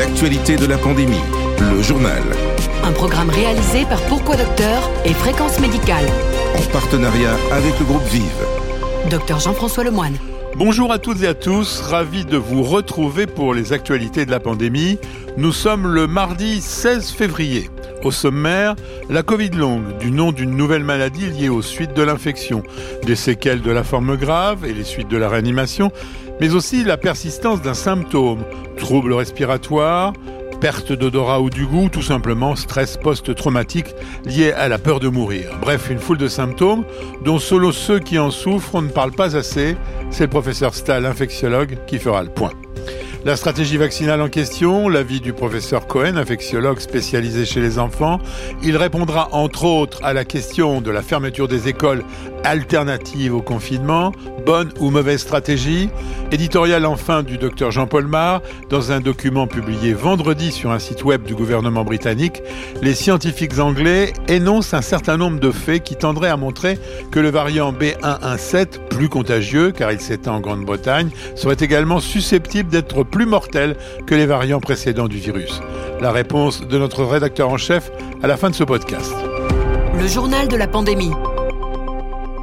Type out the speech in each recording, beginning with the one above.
l'actualité de la pandémie, le journal. Un programme réalisé par Pourquoi Docteur et Fréquence Médicale. En partenariat avec le groupe Vive. Docteur Jean-François Lemoine. Bonjour à toutes et à tous, ravi de vous retrouver pour les actualités de la pandémie. Nous sommes le mardi 16 février. Au sommaire, la Covid longue, du nom d'une nouvelle maladie liée aux suites de l'infection, des séquelles de la forme grave et les suites de la réanimation, mais aussi la persistance d'un symptôme, troubles respiratoires, perte d'odorat ou du goût, tout simplement stress post-traumatique lié à la peur de mourir. Bref, une foule de symptômes dont solo ceux qui en souffrent on ne parle pas assez. C'est le professeur Stahl, infectiologue, qui fera le point. La stratégie vaccinale en question, l'avis du professeur Cohen, infectiologue spécialisé chez les enfants. Il répondra entre autres à la question de la fermeture des écoles alternatives au confinement, bonne ou mauvaise stratégie? Éditorial enfin du docteur Jean-Paul Mar, dans un document publié vendredi sur un site web du gouvernement britannique, les scientifiques anglais énoncent un certain nombre de faits qui tendraient à montrer que le variant B117, plus contagieux car il s'étend en Grande-Bretagne, serait également susceptible d'être plus mortel que les variants précédents du virus La réponse de notre rédacteur en chef à la fin de ce podcast. Le journal de la pandémie.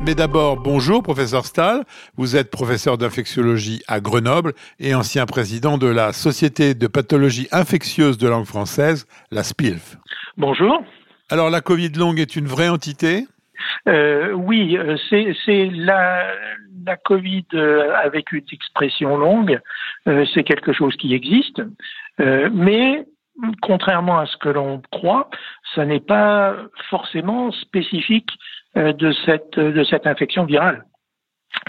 Mais d'abord, bonjour, professeur Stahl. Vous êtes professeur d'infectiologie à Grenoble et ancien président de la Société de pathologie infectieuse de langue française, la SPILF. Bonjour. Alors, la Covid longue est une vraie entité? Euh, oui, euh, c'est la, Covid euh, avec une expression longue, c'est quelque chose qui existe, mais contrairement à ce que l'on croit, ça n'est pas forcément spécifique de cette, infection virale.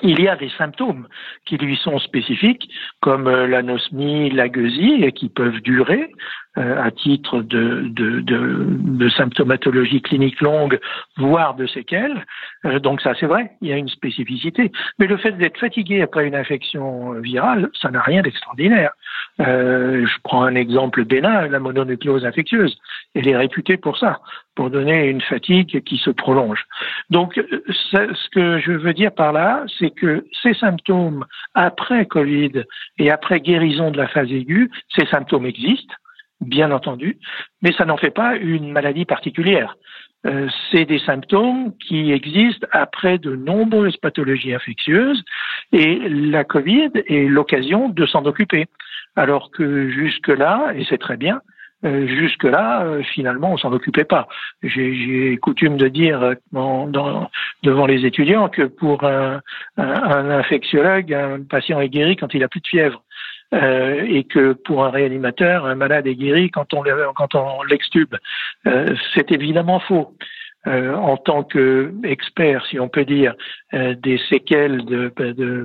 Il y a des symptômes qui lui sont spécifiques, comme l'anosmie, la gueusie, qui peuvent durer à titre de, symptomatologie clinique longue, voire de séquelles. Euh, donc ça, c'est vrai, il y a une spécificité. Mais le fait d'être fatigué après une infection virale, ça n'a rien d'extraordinaire. je prends un exemple bénin, la mononucléose infectieuse. Elle est réputée pour ça, pour donner une fatigue qui se prolonge. Donc, ce que je veux dire par là, c'est que ces symptômes après Covid et après guérison de la phase aiguë, ces symptômes existent, bien entendu, mais ça n'en fait pas une maladie particulière. Euh, c'est des symptômes qui existent après de nombreuses pathologies infectieuses et la Covid est l'occasion de s'en occuper. Alors que jusque-là, et c'est très bien, euh, jusque-là, euh, finalement, on s'en occupait pas. J'ai coutume de dire devant les étudiants que pour un, un, infectiologue, un patient est guéri quand il a plus de fièvre. Et que pour un réanimateur, un malade est guéri quand on, l'extube. C'est évidemment faux. en tant qu'expert, si on peut dire, des séquelles de, de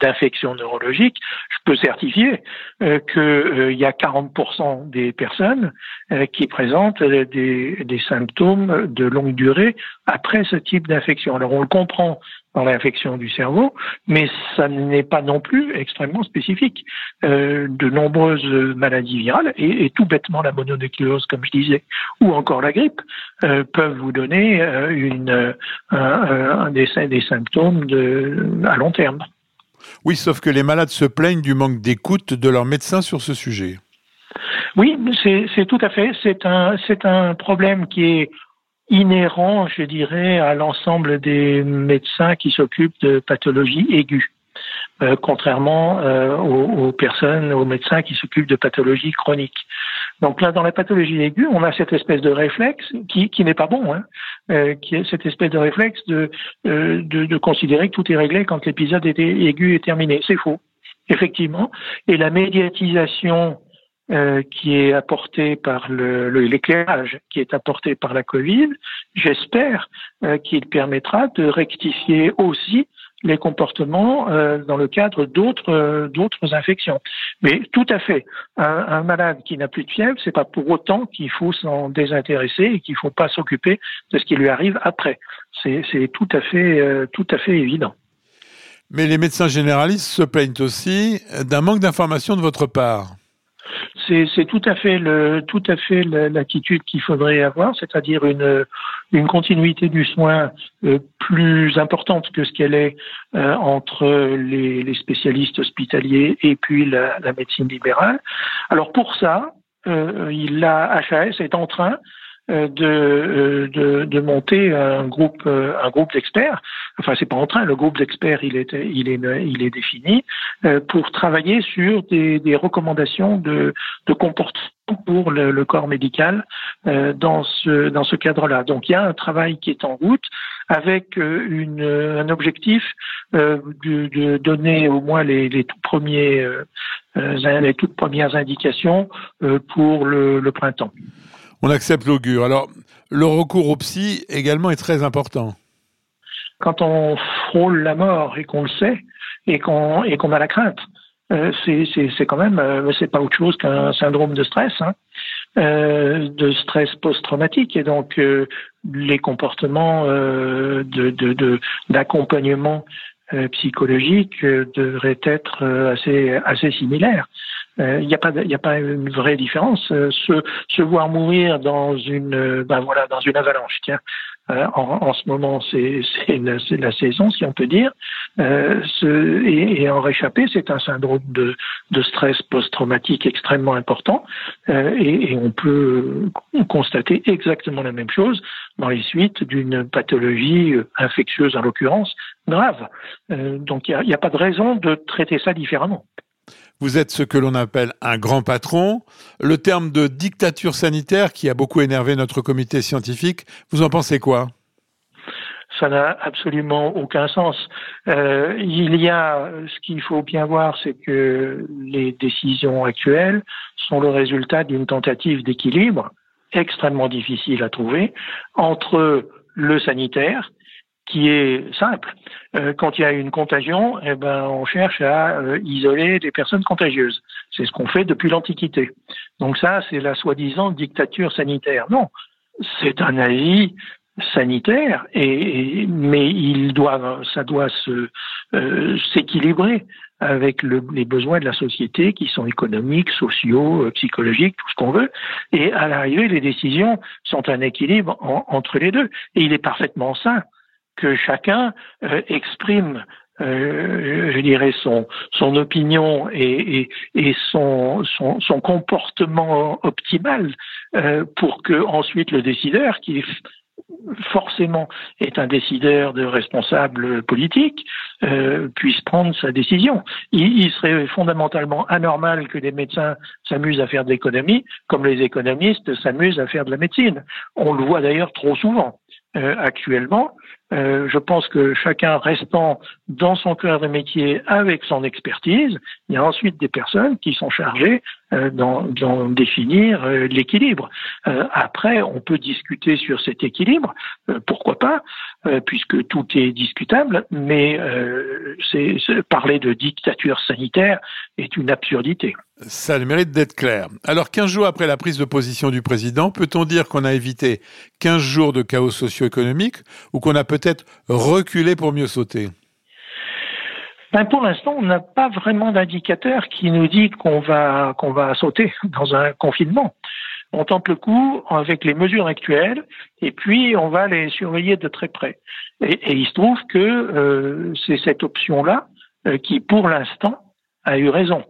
d'infections neurologiques, je peux certifier euh, qu'il euh, y a 40% des personnes euh, qui présentent des, symptômes de longue durée après ce type d'infection. Alors on le comprend dans l'infection du cerveau, mais ça n'est pas non plus extrêmement spécifique. de nombreuses maladies virales, et, et, tout bêtement la mononucléose, comme je disais, ou encore la grippe, peuvent vous donner une, un, des, des symptômes de, à long terme. Oui, sauf que les malades se plaignent du manque d'écoute de leurs médecins sur ce sujet. Oui, c'est tout à fait. C'est un, un problème qui est inhérent, je dirais, à l'ensemble des médecins qui s'occupent de pathologies aiguës. Euh, contrairement euh, aux, personnes, aux médecins qui s'occupent de pathologies chroniques. Donc là, dans la pathologie aiguë, on a cette espèce de réflexe qui, qui n'est pas bon, hein, euh, qui est cette espèce de réflexe de, de, de, considérer que tout est réglé quand l'épisode aigu est terminé. C'est faux, effectivement. Et la médiatisation euh, qui est apportée par l'éclairage le, qui est apporté par la Covid, j'espère euh, qu'il permettra de rectifier aussi les comportements euh, dans le cadre d'autres d'autres infections. Mais tout à fait, un, malade qui n'a plus de fièvre, c'est pas pour autant qu'il faut s'en désintéresser et qu'il faut pas s'occuper de ce qui lui arrive après. C'est tout à fait tout à fait évident. Mais les médecins généralistes se plaignent aussi d'un manque d'information de votre part. C'est tout à fait le tout à fait l'attitude qu'il faudrait avoir, c'est-à-dire une une continuité du soin euh, plus importante que ce qu'elle est euh, entre les, les, spécialistes hospitaliers et puis la, la médecine libérale. Alors pour ça, euh, il la HAS est en train de, euh, de, de, monter un groupe, euh, un groupe d'experts. Enfin, c'est pas en train. Le groupe d'experts, il est, il est, il est défini pour travailler sur des, des recommandations de, de comportement pour le, le, corps médical dans ce, dans ce cadre-là. Donc, il y a un travail qui est en route avec une, un objectif de, de, donner au moins les, les tout premiers, les toutes premières indications pour le, le printemps on accepte l'augure. Alors, le recours au psy également est très important. Quand on frôle la mort et qu'on le sait et qu'on a la crainte, euh, c'est quand même euh, c'est pas autre chose qu'un syndrome de stress, hein, euh, de stress post-traumatique et donc les comportements euh, de d'accompagnement psychologique devraient être assez assez similaires. Il euh, n'y a pas, a pas une vraie différence. Euh, se, se voir mourir dans une, euh, ben voilà, dans une avalanche. Tiens, en, en, ce moment, c'est la saison, si on peut dire. Ce, et, et, en réchapper, c'est un syndrome de, de stress post-traumatique extrêmement important. Et, et, on peut constater exactement la même chose dans les suites d'une pathologie infectieuse, en l'occurrence, grave. Donc, il n'y a pas de raison de traiter ça différemment. Vous êtes ce que l'on appelle un grand patron. Le terme de dictature sanitaire qui a beaucoup énervé notre comité scientifique, vous en pensez quoi? Ça n'a absolument aucun sens. Euh, il y a, ce qu'il faut bien voir, c'est que les décisions actuelles sont le résultat d'une tentative d'équilibre extrêmement difficile à trouver entre le sanitaire, qui est simple. Euh, quand il y a une contagion, eh ben, on cherche à euh, isoler les personnes contagieuses. C'est ce qu'on fait depuis l'Antiquité. Donc ça, c'est la soi-disant dictature sanitaire. Non, c'est un avis sanitaire, mais il doit, ça doit euh, s'équilibrer avec le, les besoins de la société qui sont économiques, sociaux, psychologiques, tout ce qu'on veut. Et à l'arrivée, les décisions sont un équilibre entre les deux. Et il est parfaitement sain que chacun euh, exprime euh, je dirais son opinion et, son, comportement optimal euh, pour que ensuite le décideur qui forcément est un décideur de responsable politique puisse prendre sa décision. Il, il, serait fondamentalement anormal que les médecins s'amusent à faire de l'économie comme les économistes s'amusent à faire de la médecine. On le voit d'ailleurs trop souvent actuellement. Euh, je pense que chacun restant dans son cœur de métier avec son expertise, il y a ensuite des personnes qui sont chargées euh, d'en définir euh, l'équilibre. Euh, après, on peut discuter sur cet équilibre, euh, pourquoi pas, euh, puisque tout est discutable, mais parler de dictature sanitaire est une absurdité. Ça a le mérite d'être clair. Alors, 15 jours après la prise de position du président, peut-on dire qu'on a évité 15 jours de chaos socio-économique ou qu'on a peut-être reculé pour mieux sauter ben pour l'instant, on n'a pas vraiment d'indicateur qui nous dit qu'on va qu'on va sauter dans un confinement. On tente le coup avec les mesures actuelles et puis on va les surveiller de très près. Et, et il se trouve que euh, c'est cette option-là euh, qui, pour l'instant, a eu raison,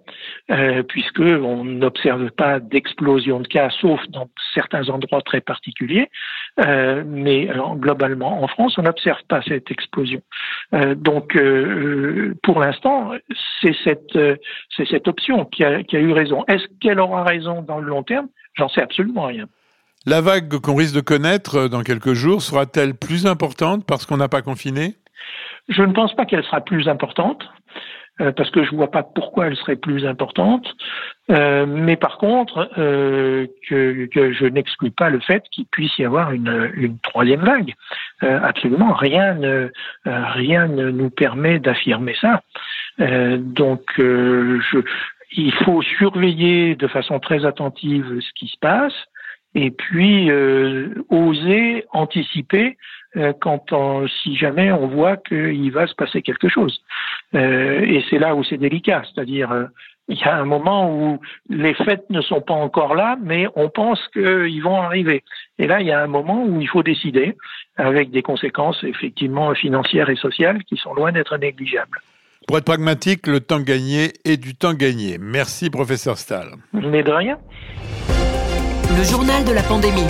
euh, puisque on n'observe pas d'explosion de cas, sauf dans certains endroits très particuliers, euh, mais alors, globalement en France, on n'observe pas cette explosion. Euh, donc, euh, pour l'instant, c'est cette euh, c'est cette option qui a, qui a eu raison. Est-ce qu'elle aura raison dans le long terme? J'en sais absolument rien. La vague qu'on risque de connaître dans quelques jours sera-t-elle plus importante parce qu'on n'a pas confiné? Je ne pense pas qu'elle sera plus importante. Euh, parce que je vois pas pourquoi elle serait plus importante. Euh, mais par contre, euh, que, que, je n'exclus pas le fait qu'il puisse y avoir une, une troisième vague. Euh, absolument, rien ne rien ne nous permet d'affirmer ça. Euh, donc, euh, je, il faut surveiller de façon très attentive ce qui se passe et puis oser anticiper euh, quand on, si jamais on voit qu'il va se passer quelque chose. Euh, et c'est là où c'est délicat, c'est-à-dire euh, il y a un moment où les fêtes ne sont pas encore là, mais on pense qu'ils vont arriver. Et là, il y a un moment où il faut décider, avec des conséquences effectivement financières et sociales qui sont loin d'être négligeables. Pour être pragmatique, le temps gagné est du temps gagné. Merci, professeur Stahl. Mais de rien. Le journal de la pandémie.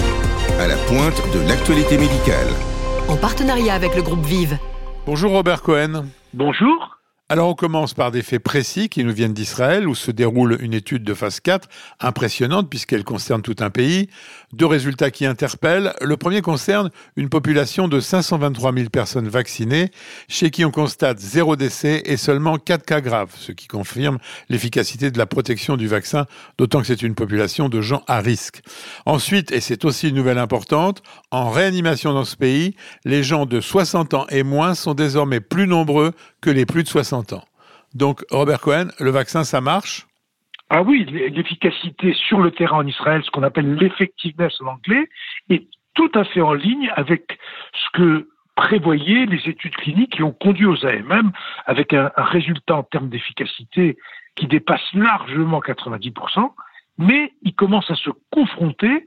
À la pointe de l'actualité médicale. En partenariat avec le groupe Vive. Bonjour Robert Cohen. Bonjour. Alors on commence par des faits précis qui nous viennent d'Israël où se déroule une étude de phase 4 impressionnante puisqu'elle concerne tout un pays. Deux résultats qui interpellent. Le premier concerne une population de 523 000 personnes vaccinées chez qui on constate zéro décès et seulement 4 cas graves, ce qui confirme l'efficacité de la protection du vaccin, d'autant que c'est une population de gens à risque. Ensuite, et c'est aussi une nouvelle importante, en réanimation dans ce pays, les gens de 60 ans et moins sont désormais plus nombreux que les plus de 60 ans. Donc, Robert Cohen, le vaccin, ça marche? Ah oui, l'efficacité sur le terrain en Israël, ce qu'on appelle l'effectiveness en anglais, est tout à fait en ligne avec ce que prévoyaient les études cliniques qui ont conduit aux AMM avec un, résultat en termes d'efficacité qui dépasse largement 90%, mais il commence à se confronter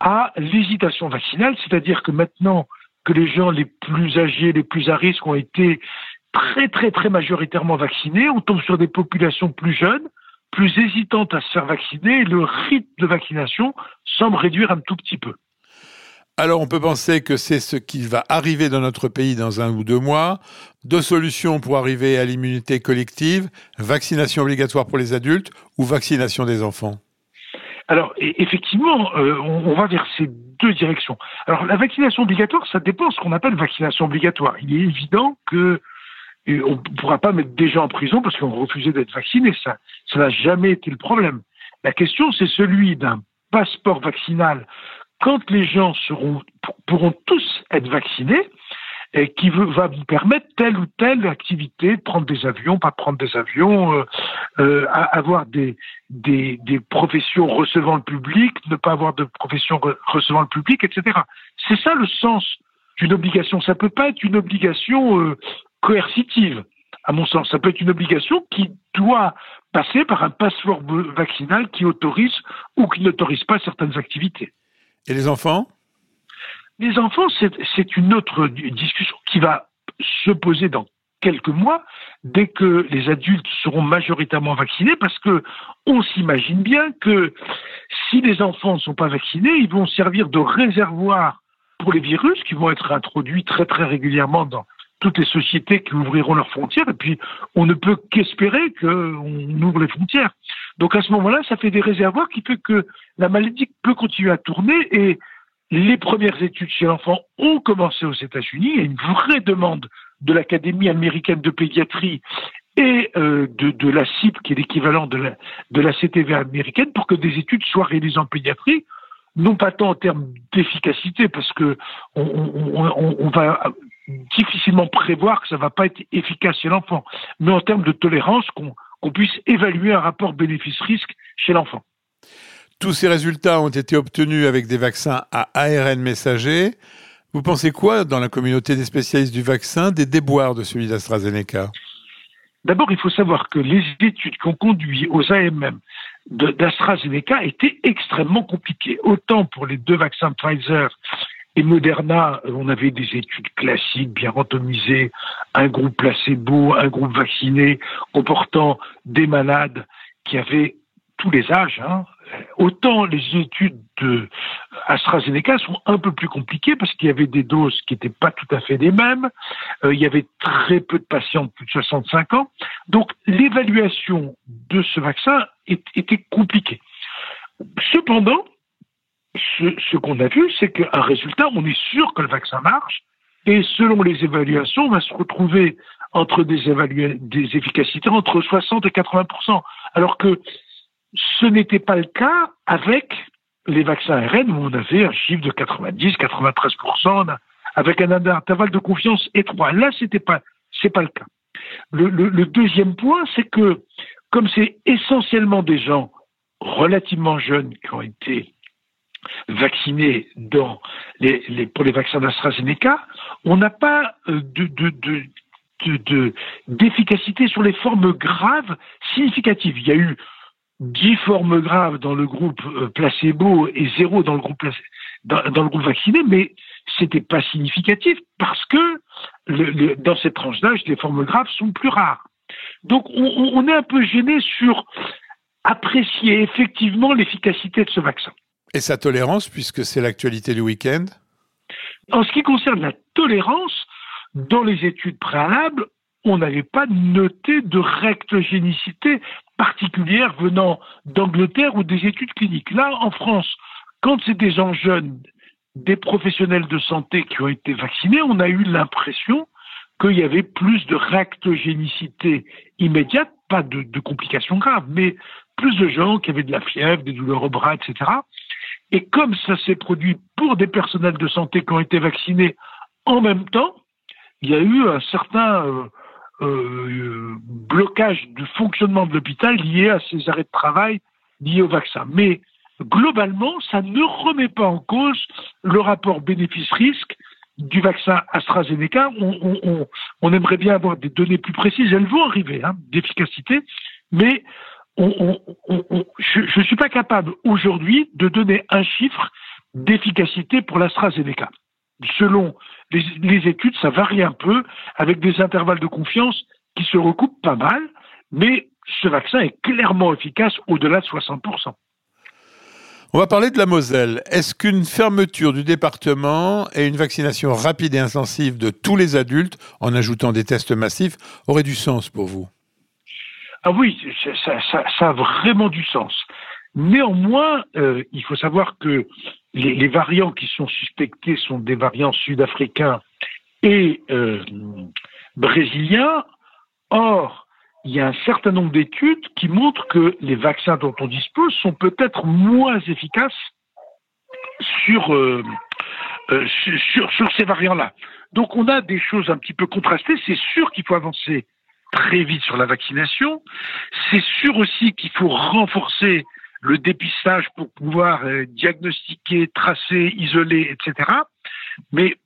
à l'hésitation vaccinale, c'est-à-dire que maintenant que les gens les plus âgés, les plus à risque ont été très très très majoritairement vaccinés, on tombe sur des populations plus jeunes, plus hésitantes à se faire vacciner, le rythme de vaccination semble réduire un tout petit peu. Alors on peut penser que c'est ce qui va arriver dans notre pays dans un ou deux mois. Deux solutions pour arriver à l'immunité collective, vaccination obligatoire pour les adultes ou vaccination des enfants? Alors effectivement, euh, on, va vers ces deux directions. Alors la vaccination obligatoire, ça dépend de ce qu'on appelle vaccination obligatoire. Il est évident que on ne pourra pas mettre des gens en prison parce qu'on refusait d'être vaccinés. Ça, ça n'a jamais été le problème. La question, c'est celui d'un passeport vaccinal quand les gens seront, pourront tous être vaccinés et qui va vous permettre telle ou telle activité, prendre des avions, pas prendre des avions, euh, euh, avoir des, des, des, professions recevant le public, ne pas avoir de profession recevant le public, etc. C'est ça le sens d'une obligation. Ça peut pas être une obligation euh, coercitive, à mon sens. Ça peut être une obligation qui doit passer par un passeport vaccinal qui autorise ou qui n'autorise pas certaines activités. Et les enfants? Les enfants, c'est une autre discussion qui va se poser dans quelques mois, dès que les adultes seront majoritairement vaccinés, parce que on s'imagine bien que si les enfants ne sont pas vaccinés, ils vont servir de réservoir pour les virus qui vont être introduits très très régulièrement dans, toutes les sociétés qui ouvriront leurs frontières, et puis on ne peut qu'espérer qu'on ouvre les frontières. Donc à ce moment-là, ça fait des réservoirs qui fait que la maladie peut continuer à tourner, et les premières études chez l'enfant ont commencé aux États-Unis, il y a une vraie demande de l'Académie américaine de pédiatrie et euh, de, la CIP, qui est l'équivalent de la, CTV américaine, pour que des études soient réalisées en pédiatrie, non pas tant en termes d'efficacité, parce que on, on, va difficilement prévoir que ça ne va pas être efficace chez l'enfant, mais en termes de tolérance, qu'on puisse évaluer un rapport bénéfice-risque chez l'enfant. Tous ces résultats ont été obtenus avec des vaccins à ARN messager. Vous pensez quoi, dans la communauté des spécialistes du vaccin, des déboires de celui d'AstraZeneca? D'abord, il faut savoir que les études qui ont conduit aux AMM d'AstraZeneca étaient extrêmement compliquées. Autant pour les deux vaccins Pfizer et Moderna, on avait des études classiques, bien randomisées, un groupe placebo, un groupe vacciné, comportant des malades qui avaient tous les âges. Hein. Autant les études de AstraZeneca sont un peu plus compliquées parce qu'il y avait des doses qui n'étaient pas tout à fait les mêmes. Euh, il y avait très peu de patients de plus de 65 ans. Donc l'évaluation de ce vaccin était compliquée. Cependant, ce, qu'on a vu, c'est qu'un résultat, on est sûr que le vaccin marche, et selon les évaluations, on va se retrouver entre des, des efficacités entre 60 et 80% alors que ce n'était pas le cas avec les vaccins ARN où on avait un chiffre de 90, 93% avec un intervalle de confiance étroit. Là, c'était pas, c'est pas le cas. le deuxième point, c'est que comme c'est essentiellement des gens relativement jeunes qui ont été vaccinés pour les vaccins d'AstraZeneca, on n'a pas euh, de, d'efficacité sur les formes graves significatives. Il y a eu 10 formes graves dans le groupe euh, placebo et zéro dans le groupe, vacciné, mais c'était pas significatif parce que dans cette tranche d'âge, les formes graves sont plus rares. Donc on, on est un peu gêné sur apprécier effectivement l'efficacité de ce vaccin. Et sa tolérance, puisque c'est l'actualité du week-end? En ce qui concerne la tolérance, dans les études préalables, on n'avait pas noté de rectogénicité particulière venant d'Angleterre ou des études cliniques. Là, en France, quand c'est des gens jeunes, des professionnels de santé qui ont été vaccinés, on a eu l'impression qu'il y avait plus de rectogénicité immédiate, pas de, complications graves, mais plus de gens qui avaient de la fièvre, des douleurs au bras, etc. Et comme ça s'est produit pour des personnels de santé qui ont été vaccinés en même temps, il y a eu un certain euh, euh, blocage du fonctionnement de l'hôpital lié à ces arrêts de travail liés au vaccin. Mais globalement, ça ne remet pas en cause le rapport bénéfice-risque du vaccin AstraZeneca. On, aimerait bien avoir des données plus précises, elles vont arriver, hein, d'efficacité, mais je ne suis pas capable aujourd'hui de donner un chiffre d'efficacité pour l'AstraZeneca. Selon les, études, ça varie un peu, avec des intervalles de confiance qui se recoupent pas mal, mais ce vaccin est clairement efficace au-delà de 60%. On va parler de la Moselle. Est-ce qu'une fermeture du département et une vaccination rapide et intensive de tous les adultes, en ajoutant des tests massifs, aurait du sens pour vous? Ah oui, ça, a vraiment du sens. Néanmoins, euh, il faut savoir que les, variants qui sont suspectés sont des variants sud-africains et euh, brésiliens. Or, il y a un certain nombre d'études qui montrent que les vaccins dont on dispose sont peut-être moins efficaces sur, euh, sur, sur ces variants-là. Donc on a des choses un petit peu contrastées. C'est sûr qu'il faut avancer très vite sur la vaccination. C'est sûr aussi qu'il faut renforcer le dépistage pour pouvoir euh, diagnostiquer, tracer, isoler, etc. Mais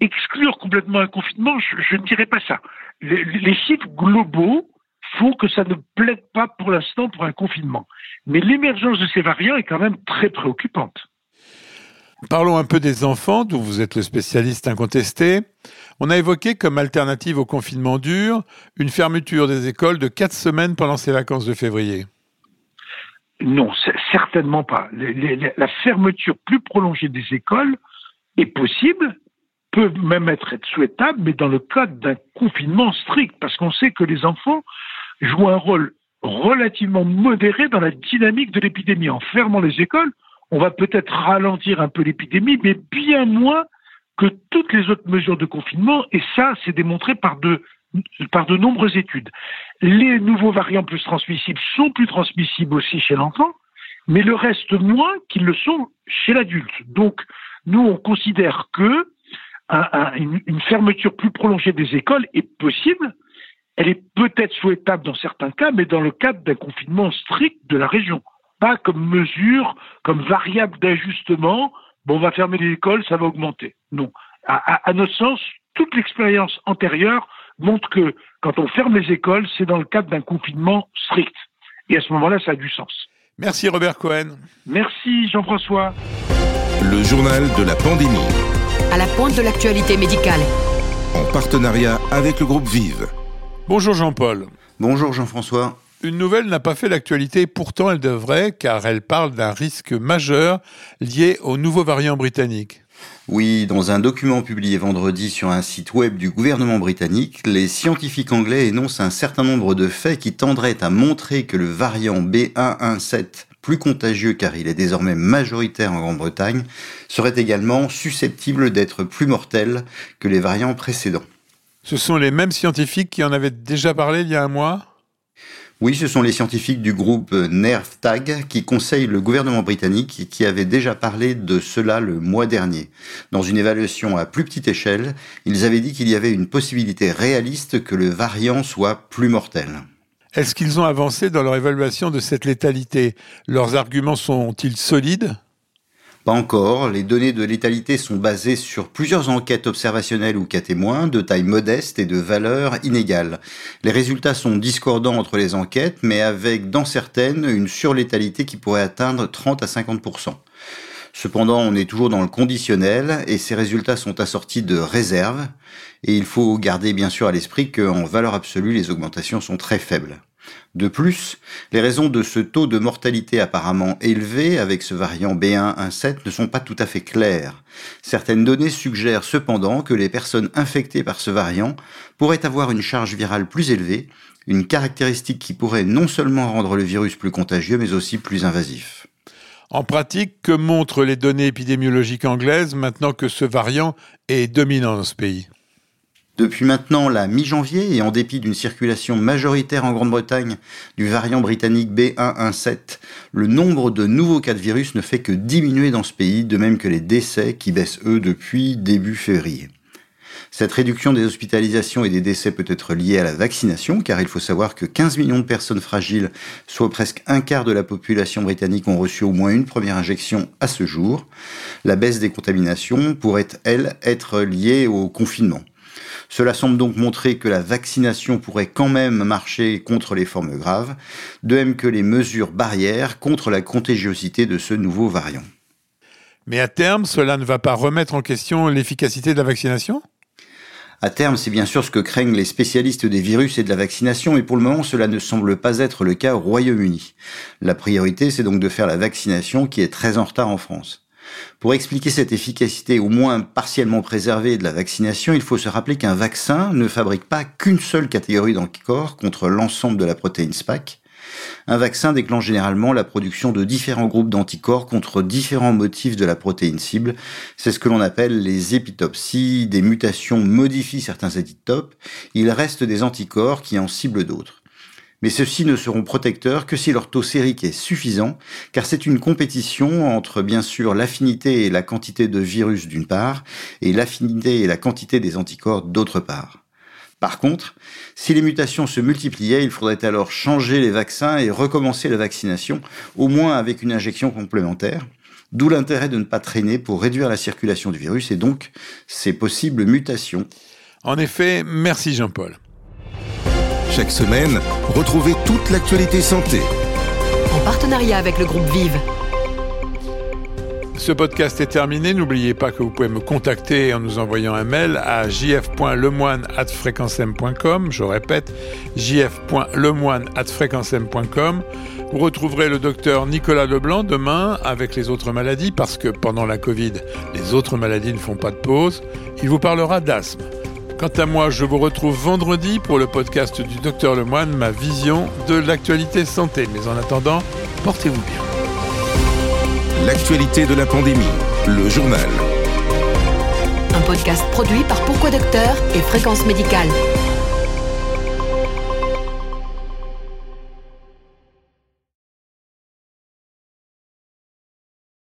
exclure complètement un confinement, je, ne dirais pas ça. Les, les, chiffres globaux font que ça ne plaide pas pour l'instant pour un confinement. Mais l'émergence de ces variants est quand même très préoccupante. Parlons un peu des enfants, dont vous êtes le spécialiste incontesté. On a évoqué comme alternative au confinement dur une fermeture des écoles de quatre semaines pendant ces vacances de février. Non, certainement pas. la fermeture plus prolongée des écoles est possible, peut même être souhaitable, mais dans le cadre d'un confinement strict, parce qu'on sait que les enfants jouent un rôle relativement modéré dans la dynamique de l'épidémie. En fermant les écoles, on va peut-être ralentir un peu l'épidémie, mais bien moins que toutes les autres mesures de confinement, et ça, c'est démontré par de, par de nombreuses études. Les nouveaux variants plus transmissibles sont plus transmissibles aussi chez l'enfant, mais le reste moins qu'ils le sont chez l'adulte. Donc, nous, on considère que une fermeture plus prolongée des écoles est possible. Elle est peut-être souhaitable dans certains cas, mais dans le cadre d'un confinement strict de la région pas comme mesure, comme variable d'ajustement. Bon, on va fermer les écoles, ça va augmenter. Non. À, notre sens, toute l'expérience antérieure montre que quand on ferme les écoles, c'est dans le cadre d'un confinement strict. Et à ce moment-là, ça a du sens. Merci Robert Cohen. Merci Jean-François. Le journal de la pandémie. À la pointe de l'actualité médicale. En partenariat avec le groupe Vive. Bonjour Jean-Paul. Bonjour Jean-François. Une nouvelle n'a pas fait l'actualité, pourtant elle devrait, car elle parle d'un risque majeur lié au nouveau variant britannique. Oui, dans un document publié vendredi sur un site web du gouvernement britannique, les scientifiques anglais énoncent un certain nombre de faits qui tendraient à montrer que le variant B117, plus contagieux car il est désormais majoritaire en Grande-Bretagne, serait également susceptible d'être plus mortel que les variants précédents. Ce sont les mêmes scientifiques qui en avaient déjà parlé il y a un mois? Oui, ce sont les scientifiques du groupe NERVTAG qui conseillent le gouvernement britannique qui avait déjà parlé de cela le mois dernier. Dans une évaluation à plus petite échelle, ils avaient dit qu'il y avait une possibilité réaliste que le variant soit plus mortel. Est-ce qu'ils ont avancé dans leur évaluation de cette létalité? Leurs arguments sont-ils solides? Pas encore, les données de létalité sont basées sur plusieurs enquêtes observationnelles ou cas témoins de taille modeste et de valeur inégale. Les résultats sont discordants entre les enquêtes, mais avec dans certaines une surlétalité qui pourrait atteindre 30 à 50%. Cependant, on est toujours dans le conditionnel et ces résultats sont assortis de réserves. Et il faut garder bien sûr à l'esprit qu'en valeur absolue, les augmentations sont très faibles. De plus, les raisons de ce taux de mortalité apparemment élevé avec ce variant B117 ne sont pas tout à fait claires. Certaines données suggèrent cependant que les personnes infectées par ce variant pourraient avoir une charge virale plus élevée, une caractéristique qui pourrait non seulement rendre le virus plus contagieux mais aussi plus invasif. En pratique, que montrent les données épidémiologiques anglaises maintenant que ce variant est dominant dans ce pays? Depuis maintenant la mi-janvier, et en dépit d'une circulation majoritaire en Grande-Bretagne du variant britannique B117, le nombre de nouveaux cas de virus ne fait que diminuer dans ce pays, de même que les décès qui baissent eux depuis début février. Cette réduction des hospitalisations et des décès peut être liée à la vaccination, car il faut savoir que 15 millions de personnes fragiles, soit presque un quart de la population britannique, ont reçu au moins une première injection à ce jour. La baisse des contaminations pourrait, elle, être liée au confinement. Cela semble donc montrer que la vaccination pourrait quand même marcher contre les formes graves, de même que les mesures barrières contre la contagiosité de ce nouveau variant. Mais à terme, cela ne va pas remettre en question l'efficacité de la vaccination? À terme, c'est bien sûr ce que craignent les spécialistes des virus et de la vaccination, et pour le moment, cela ne semble pas être le cas au Royaume-Uni. La priorité, c'est donc de faire la vaccination qui est très en retard en France. Pour expliquer cette efficacité au moins partiellement préservée de la vaccination, il faut se rappeler qu'un vaccin ne fabrique pas qu'une seule catégorie d'anticorps contre l'ensemble de la protéine SPAC. Un vaccin déclenche généralement la production de différents groupes d'anticorps contre différents motifs de la protéine cible. C'est ce que l'on appelle les épitopes. Si des mutations modifient certains épitopes, il reste des anticorps qui en ciblent d'autres mais ceux-ci ne seront protecteurs que si leur taux sérique est suffisant, car c'est une compétition entre bien sûr l'affinité et la quantité de virus d'une part, et l'affinité et la quantité des anticorps d'autre part. Par contre, si les mutations se multipliaient, il faudrait alors changer les vaccins et recommencer la vaccination, au moins avec une injection complémentaire, d'où l'intérêt de ne pas traîner pour réduire la circulation du virus et donc ses possibles mutations. En effet, merci Jean-Paul. Chaque semaine, retrouvez toute l'actualité santé. En partenariat avec le groupe Vive. Ce podcast est terminé. N'oubliez pas que vous pouvez me contacter en nous envoyant un mail à jf.lemoine.fréquencem.com. Je répète, jf.lemoine.fréquencem.com. Vous retrouverez le docteur Nicolas Leblanc demain avec les autres maladies parce que pendant la Covid, les autres maladies ne font pas de pause. Il vous parlera d'asthme. Quant à moi, je vous retrouve vendredi pour le podcast du Docteur Lemoine, ma vision de l'actualité santé. Mais en attendant, portez-vous bien. L'actualité de la pandémie, le journal. Un podcast produit par Pourquoi Docteur et Fréquence Médicale.